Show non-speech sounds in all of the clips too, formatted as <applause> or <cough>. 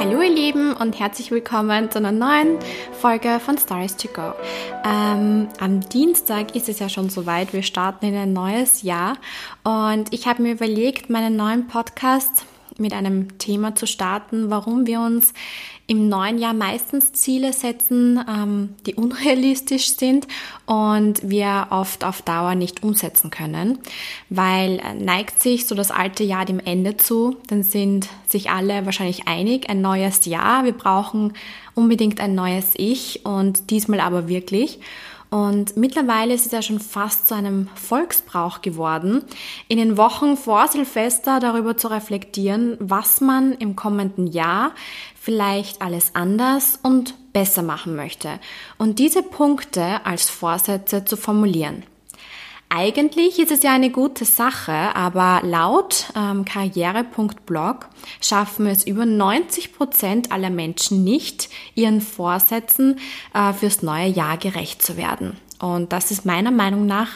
Hallo ihr Lieben und herzlich willkommen zu einer neuen Folge von Stars to Go. Ähm, am Dienstag ist es ja schon soweit, wir starten in ein neues Jahr und ich habe mir überlegt, meinen neuen Podcast mit einem Thema zu starten, warum wir uns im neuen Jahr meistens Ziele setzen, ähm, die unrealistisch sind und wir oft auf Dauer nicht umsetzen können, weil äh, neigt sich so das alte Jahr dem Ende zu, dann sind sich alle wahrscheinlich einig, ein neues Jahr, wir brauchen unbedingt ein neues Ich und diesmal aber wirklich. Und mittlerweile ist es ja schon fast zu einem Volksbrauch geworden, in den Wochen vor Silvester darüber zu reflektieren, was man im kommenden Jahr vielleicht alles anders und besser machen möchte und diese Punkte als Vorsätze zu formulieren. Eigentlich ist es ja eine gute Sache, aber laut ähm, karriere.blog schaffen es über 90 Prozent aller Menschen nicht, ihren Vorsätzen äh, fürs neue Jahr gerecht zu werden. Und das ist meiner Meinung nach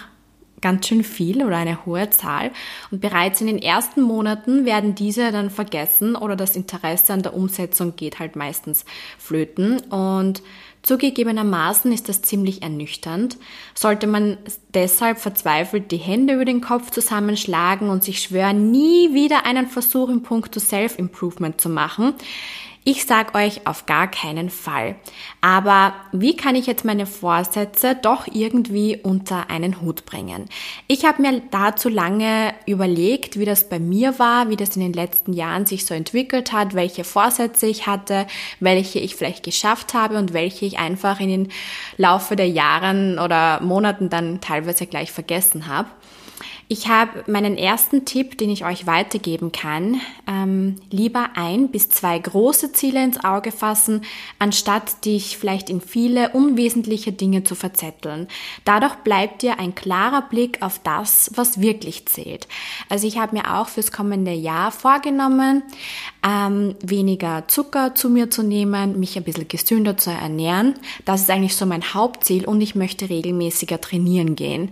ganz schön viel oder eine hohe Zahl. Und bereits in den ersten Monaten werden diese dann vergessen oder das Interesse an der Umsetzung geht halt meistens flöten. Und Zugegebenermaßen ist das ziemlich ernüchternd. Sollte man deshalb verzweifelt die Hände über den Kopf zusammenschlagen und sich schwören, nie wieder einen Versuch im Punkt Self-Improvement zu machen, ich sag euch auf gar keinen Fall. Aber wie kann ich jetzt meine Vorsätze doch irgendwie unter einen Hut bringen? Ich habe mir dazu lange überlegt, wie das bei mir war, wie das in den letzten Jahren sich so entwickelt hat, welche Vorsätze ich hatte, welche ich vielleicht geschafft habe und welche ich einfach in den Laufe der Jahren oder Monaten dann teilweise gleich vergessen habe. Ich habe meinen ersten Tipp, den ich euch weitergeben kann, ähm, lieber ein bis zwei große Ziele ins Auge fassen, anstatt dich vielleicht in viele unwesentliche Dinge zu verzetteln. Dadurch bleibt dir ein klarer Blick auf das, was wirklich zählt. Also ich habe mir auch fürs kommende Jahr vorgenommen, ähm, weniger Zucker zu mir zu nehmen, mich ein bisschen gesünder zu ernähren. Das ist eigentlich so mein Hauptziel und ich möchte regelmäßiger trainieren gehen.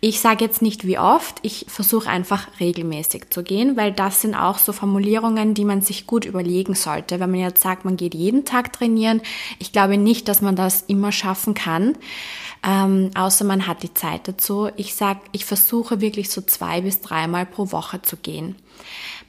Ich sage jetzt nicht wie oft, ich versuche einfach regelmäßig zu gehen, weil das sind auch so Formulierungen, die man sich gut überlegen sollte. Wenn man jetzt sagt, man geht jeden Tag trainieren, ich glaube nicht, dass man das immer schaffen kann, ähm, außer man hat die Zeit dazu. Ich sage, ich versuche wirklich so zwei bis dreimal pro Woche zu gehen.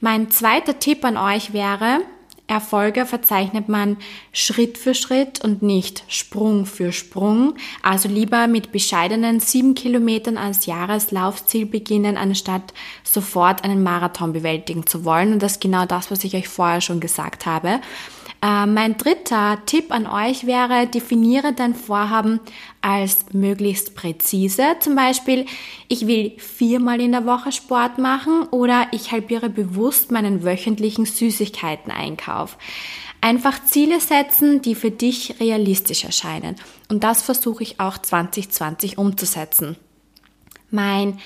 Mein zweiter Tipp an euch wäre, Erfolge verzeichnet man Schritt für Schritt und nicht Sprung für Sprung. Also lieber mit bescheidenen sieben Kilometern als Jahreslaufziel beginnen, anstatt sofort einen Marathon bewältigen zu wollen. Und das ist genau das, was ich euch vorher schon gesagt habe. Äh, mein dritter Tipp an euch wäre, definiere dein Vorhaben als möglichst präzise. Zum Beispiel, ich will viermal in der Woche Sport machen oder ich halbiere bewusst meinen wöchentlichen Süßigkeiten-Einkauf. Einfach Ziele setzen, die für dich realistisch erscheinen. Und das versuche ich auch 2020 umzusetzen. Mein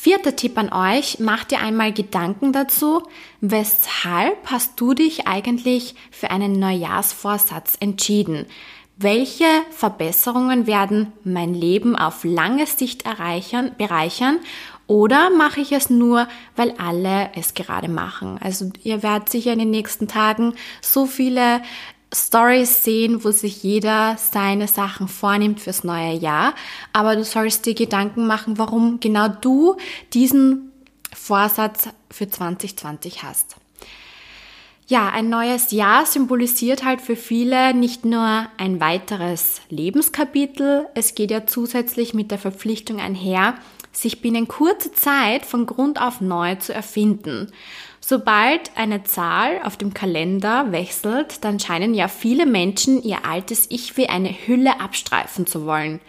Vierter Tipp an euch, macht dir einmal Gedanken dazu, weshalb hast du dich eigentlich für einen Neujahrsvorsatz entschieden? Welche Verbesserungen werden mein Leben auf lange Sicht erreichern, bereichern oder mache ich es nur, weil alle es gerade machen? Also ihr werdet sicher in den nächsten Tagen so viele Stories sehen, wo sich jeder seine Sachen vornimmt fürs neue Jahr. Aber du sollst dir Gedanken machen, warum genau du diesen Vorsatz für 2020 hast. Ja, ein neues Jahr symbolisiert halt für viele nicht nur ein weiteres Lebenskapitel, es geht ja zusätzlich mit der Verpflichtung einher, sich binnen kurzer Zeit von Grund auf neu zu erfinden. Sobald eine Zahl auf dem Kalender wechselt, dann scheinen ja viele Menschen ihr altes Ich wie eine Hülle abstreifen zu wollen.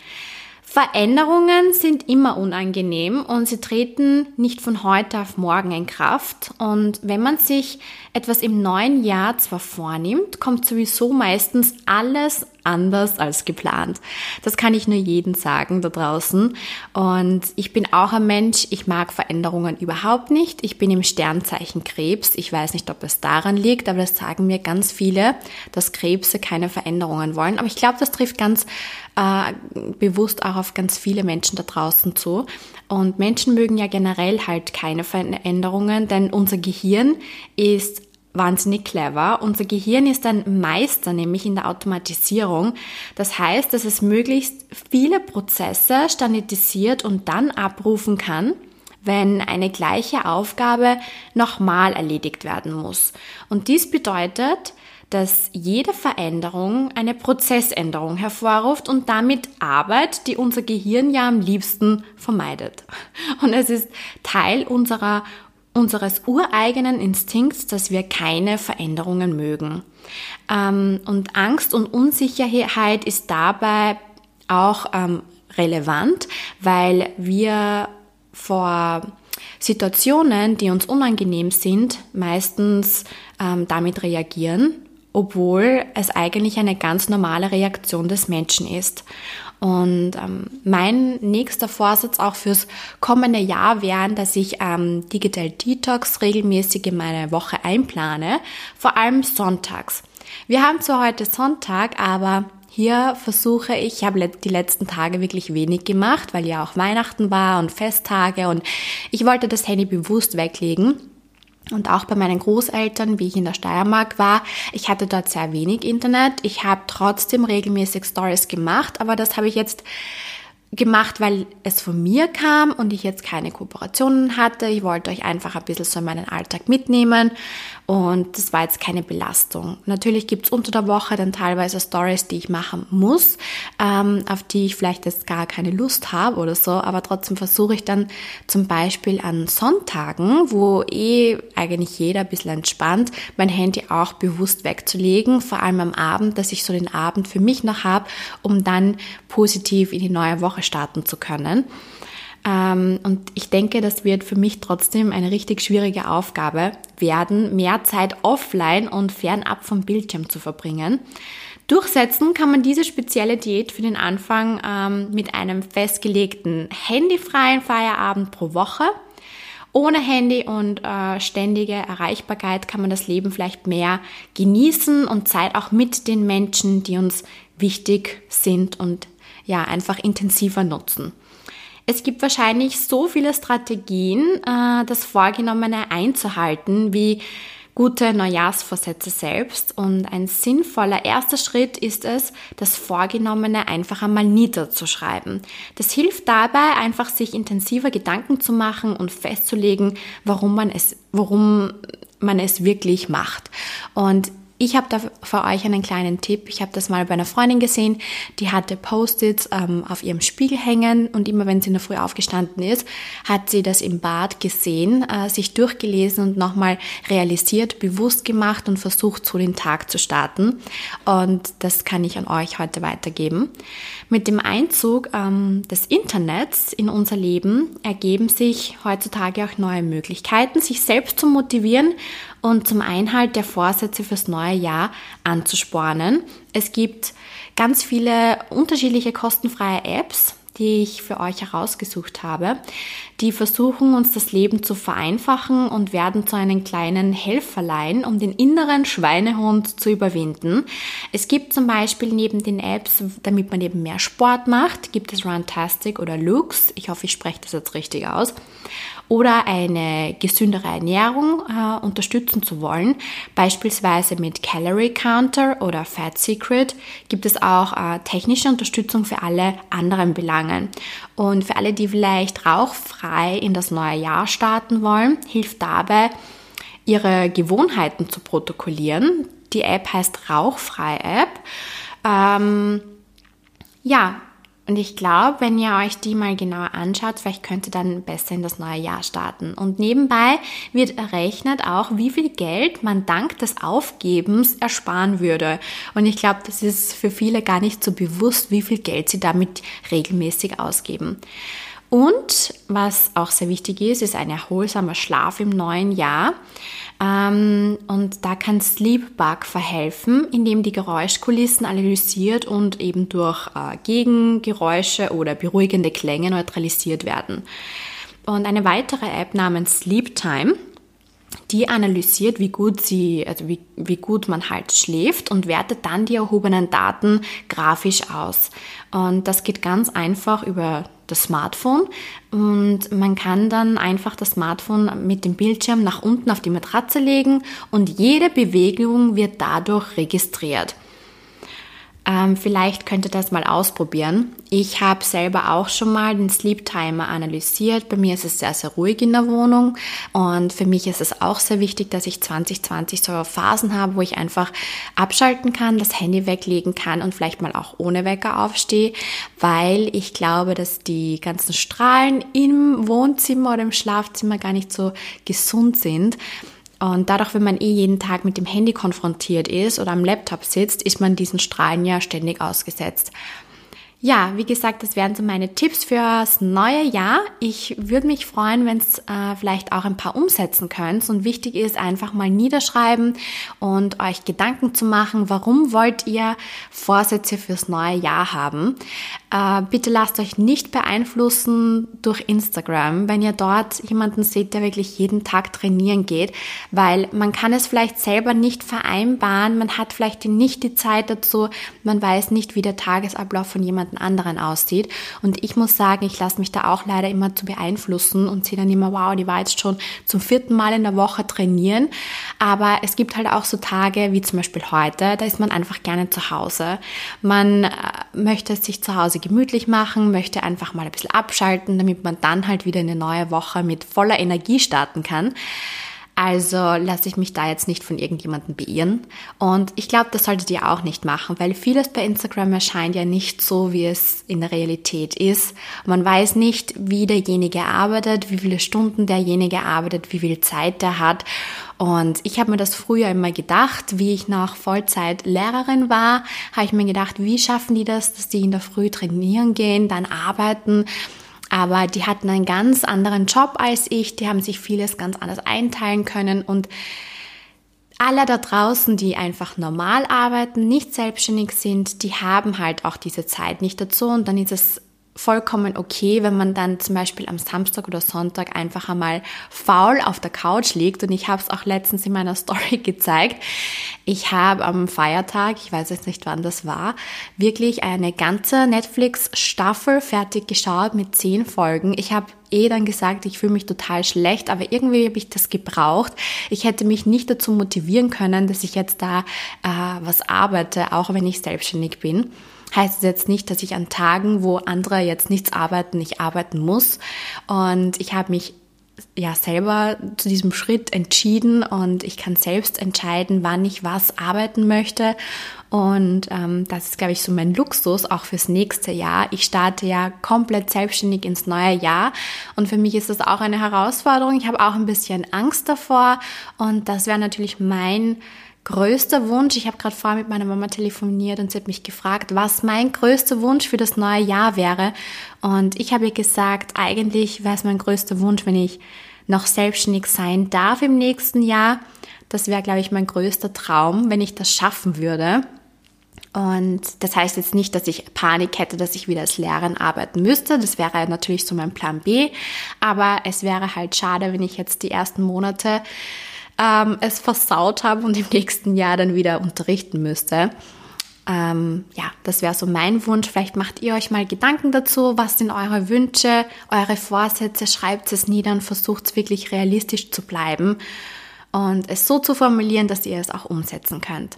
Veränderungen sind immer unangenehm und sie treten nicht von heute auf morgen in Kraft. Und wenn man sich etwas im neuen Jahr zwar vornimmt, kommt sowieso meistens alles anders als geplant. Das kann ich nur jedem sagen da draußen. Und ich bin auch ein Mensch, ich mag Veränderungen überhaupt nicht. Ich bin im Sternzeichen Krebs. Ich weiß nicht, ob es daran liegt, aber das sagen mir ganz viele, dass Krebse keine Veränderungen wollen. Aber ich glaube, das trifft ganz äh, bewusst auch auf ganz viele Menschen da draußen zu. Und Menschen mögen ja generell halt keine Veränderungen, denn unser Gehirn ist wahnsinnig clever. Unser Gehirn ist ein Meister, nämlich in der Automatisierung. Das heißt, dass es möglichst viele Prozesse standardisiert und dann abrufen kann, wenn eine gleiche Aufgabe nochmal erledigt werden muss. Und dies bedeutet, dass jede Veränderung eine Prozessänderung hervorruft und damit Arbeit, die unser Gehirn ja am liebsten vermeidet. Und es ist Teil unserer unseres ureigenen Instinkts, dass wir keine Veränderungen mögen. Ähm, und Angst und Unsicherheit ist dabei auch ähm, relevant, weil wir vor Situationen, die uns unangenehm sind, meistens ähm, damit reagieren, obwohl es eigentlich eine ganz normale Reaktion des Menschen ist. Und ähm, mein nächster Vorsatz auch fürs kommende Jahr wäre, dass ich ähm, Digital Detox regelmäßig in meine Woche einplane, vor allem sonntags. Wir haben zwar heute Sonntag, aber hier versuche ich, ich habe die letzten Tage wirklich wenig gemacht, weil ja auch Weihnachten war und Festtage und ich wollte das Handy bewusst weglegen und auch bei meinen Großeltern, wie ich in der Steiermark war, ich hatte dort sehr wenig Internet. Ich habe trotzdem regelmäßig Stories gemacht, aber das habe ich jetzt gemacht, weil es von mir kam und ich jetzt keine Kooperationen hatte. Ich wollte euch einfach ein bisschen so in meinen Alltag mitnehmen und das war jetzt keine Belastung. Natürlich gibt's unter der Woche dann teilweise Stories, die ich machen muss, ähm, auf die ich vielleicht jetzt gar keine Lust habe oder so, aber trotzdem versuche ich dann zum Beispiel an Sonntagen, wo eh eigentlich jeder ein bisschen entspannt, mein Handy auch bewusst wegzulegen, vor allem am Abend, dass ich so den Abend für mich noch habe, um dann positiv in die neue Woche starten zu können. Ähm, und ich denke, das wird für mich trotzdem eine richtig schwierige Aufgabe werden, mehr Zeit offline und fernab vom Bildschirm zu verbringen. Durchsetzen kann man diese spezielle Diät für den Anfang ähm, mit einem festgelegten handyfreien Feierabend pro Woche. Ohne Handy und äh, ständige Erreichbarkeit kann man das Leben vielleicht mehr genießen und Zeit auch mit den Menschen, die uns wichtig sind und ja, einfach intensiver nutzen. Es gibt wahrscheinlich so viele Strategien, äh, das Vorgenommene einzuhalten, wie gute Neujahrsvorsätze selbst. Und ein sinnvoller erster Schritt ist es, das Vorgenommene einfach einmal niederzuschreiben. Das hilft dabei, einfach sich intensiver Gedanken zu machen und festzulegen, warum man es, warum man es wirklich macht. Und ich habe da für euch einen kleinen Tipp. Ich habe das mal bei einer Freundin gesehen, die hatte Post-its ähm, auf ihrem Spiegel hängen und immer wenn sie in der Früh aufgestanden ist, hat sie das im Bad gesehen, äh, sich durchgelesen und nochmal realisiert, bewusst gemacht und versucht, so den Tag zu starten. Und das kann ich an euch heute weitergeben. Mit dem Einzug ähm, des Internets in unser Leben ergeben sich heutzutage auch neue Möglichkeiten, sich selbst zu motivieren und zum Einhalt der Vorsätze fürs neue Jahr anzuspornen. Es gibt ganz viele unterschiedliche kostenfreie Apps, die ich für euch herausgesucht habe. Die versuchen uns das Leben zu vereinfachen und werden zu einem kleinen Helferlein, um den inneren Schweinehund zu überwinden. Es gibt zum Beispiel neben den Apps, damit man eben mehr Sport macht, gibt es Runtastic oder Lux. Ich hoffe, ich spreche das jetzt richtig aus oder eine gesündere Ernährung äh, unterstützen zu wollen, beispielsweise mit Calorie Counter oder Fat Secret, gibt es auch äh, technische Unterstützung für alle anderen Belangen. Und für alle, die vielleicht rauchfrei in das neue Jahr starten wollen, hilft dabei, ihre Gewohnheiten zu protokollieren. Die App heißt Rauchfrei App. Ähm, ja, und ich glaube, wenn ihr euch die mal genauer anschaut, vielleicht könnt ihr dann besser in das neue Jahr starten. Und nebenbei wird errechnet auch, wie viel Geld man dank des Aufgebens ersparen würde. Und ich glaube, das ist für viele gar nicht so bewusst, wie viel Geld sie damit regelmäßig ausgeben. Und was auch sehr wichtig ist, ist ein erholsamer Schlaf im neuen Jahr. Ähm, und da kann Sleepbug verhelfen, indem die Geräuschkulissen analysiert und eben durch äh, Gegengeräusche oder beruhigende Klänge neutralisiert werden. Und eine weitere App namens Sleep Time, die analysiert, wie gut sie, also wie, wie gut man halt schläft und wertet dann die erhobenen Daten grafisch aus. Und das geht ganz einfach über das Smartphone und man kann dann einfach das Smartphone mit dem Bildschirm nach unten auf die Matratze legen und jede Bewegung wird dadurch registriert. Ähm, vielleicht könnt ihr das mal ausprobieren. Ich habe selber auch schon mal den Sleep Timer analysiert. Bei mir ist es sehr, sehr ruhig in der Wohnung und für mich ist es auch sehr wichtig, dass ich 2020 so Phasen habe, wo ich einfach abschalten kann, das Handy weglegen kann und vielleicht mal auch ohne Wecker aufstehe, weil ich glaube, dass die ganzen Strahlen im Wohnzimmer oder im Schlafzimmer gar nicht so gesund sind. Und dadurch, wenn man eh jeden Tag mit dem Handy konfrontiert ist oder am Laptop sitzt, ist man diesen Strahlen ja ständig ausgesetzt. Ja, wie gesagt, das wären so meine Tipps fürs neue Jahr. Ich würde mich freuen, wenn es äh, vielleicht auch ein paar umsetzen könnt. Und wichtig ist einfach mal niederschreiben und euch Gedanken zu machen, warum wollt ihr Vorsätze fürs neue Jahr haben. Äh, bitte lasst euch nicht beeinflussen durch Instagram, wenn ihr dort jemanden seht, der wirklich jeden Tag trainieren geht, weil man kann es vielleicht selber nicht vereinbaren, man hat vielleicht nicht die Zeit dazu, man weiß nicht, wie der Tagesablauf von jemandem jemanden anderen aussieht. Und ich muss sagen, ich lasse mich da auch leider immer zu beeinflussen und sehe dann immer, wow, die war jetzt schon zum vierten Mal in der Woche trainieren. Aber es gibt halt auch so Tage wie zum Beispiel heute, da ist man einfach gerne zu Hause. Man äh, möchte es sich zu Hause gemütlich machen, möchte einfach mal ein bisschen abschalten, damit man dann halt wieder eine neue Woche mit voller Energie starten kann. Also lasse ich mich da jetzt nicht von irgendjemandem beirren. Und ich glaube, das solltet ihr auch nicht machen, weil vieles bei Instagram erscheint ja nicht so, wie es in der Realität ist. Man weiß nicht, wie derjenige arbeitet, wie viele Stunden derjenige arbeitet, wie viel Zeit der hat. Und ich habe mir das früher immer gedacht, wie ich noch Vollzeit Lehrerin war, habe ich mir gedacht, wie schaffen die das, dass die in der Früh trainieren gehen, dann arbeiten aber die hatten einen ganz anderen Job als ich, die haben sich vieles ganz anders einteilen können. Und alle da draußen, die einfach normal arbeiten, nicht selbstständig sind, die haben halt auch diese Zeit nicht dazu. Und dann ist es vollkommen okay, wenn man dann zum Beispiel am Samstag oder Sonntag einfach einmal faul auf der Couch liegt. Und ich habe es auch letztens in meiner <laughs> Story gezeigt. Ich habe am Feiertag, ich weiß jetzt nicht wann das war, wirklich eine ganze Netflix-Staffel fertig geschaut mit zehn Folgen. Ich habe eh dann gesagt, ich fühle mich total schlecht, aber irgendwie habe ich das gebraucht. Ich hätte mich nicht dazu motivieren können, dass ich jetzt da äh, was arbeite, auch wenn ich selbstständig bin heißt es jetzt nicht, dass ich an Tagen, wo andere jetzt nichts arbeiten, nicht arbeiten muss. Und ich habe mich ja selber zu diesem Schritt entschieden und ich kann selbst entscheiden, wann ich was arbeiten möchte. Und ähm, das ist, glaube ich, so mein Luxus auch fürs nächste Jahr. Ich starte ja komplett selbstständig ins neue Jahr und für mich ist das auch eine Herausforderung. Ich habe auch ein bisschen Angst davor und das wäre natürlich mein größter Wunsch, ich habe gerade vorher mit meiner Mama telefoniert und sie hat mich gefragt, was mein größter Wunsch für das neue Jahr wäre. Und ich habe ihr gesagt, eigentlich wäre es mein größter Wunsch, wenn ich noch selbstständig sein darf im nächsten Jahr. Das wäre, glaube ich, mein größter Traum, wenn ich das schaffen würde. Und das heißt jetzt nicht, dass ich Panik hätte, dass ich wieder als Lehrerin arbeiten müsste. Das wäre natürlich so mein Plan B. Aber es wäre halt schade, wenn ich jetzt die ersten Monate ähm, es versaut habe und im nächsten Jahr dann wieder unterrichten müsste. Ähm, ja, das wäre so mein Wunsch. Vielleicht macht ihr euch mal Gedanken dazu. Was sind eure Wünsche, eure Vorsätze? Schreibt es nieder und versucht es wirklich realistisch zu bleiben und es so zu formulieren, dass ihr es auch umsetzen könnt.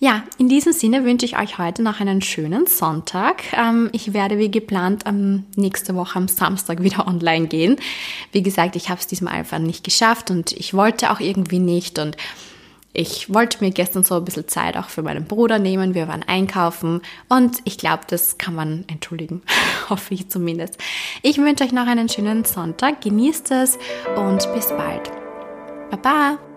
Ja, in diesem Sinne wünsche ich euch heute noch einen schönen Sonntag. Ähm, ich werde wie geplant nächste Woche am Samstag <laughs> wieder online gehen. Wie gesagt, ich habe es diesmal einfach nicht geschafft und ich wollte auch irgendwie nicht und ich wollte mir gestern so ein bisschen Zeit auch für meinen Bruder nehmen. Wir waren einkaufen und ich glaube, das kann man entschuldigen. <laughs> Hoffe ich zumindest. Ich wünsche euch noch einen schönen Sonntag. Genießt es und bis bald. Baba!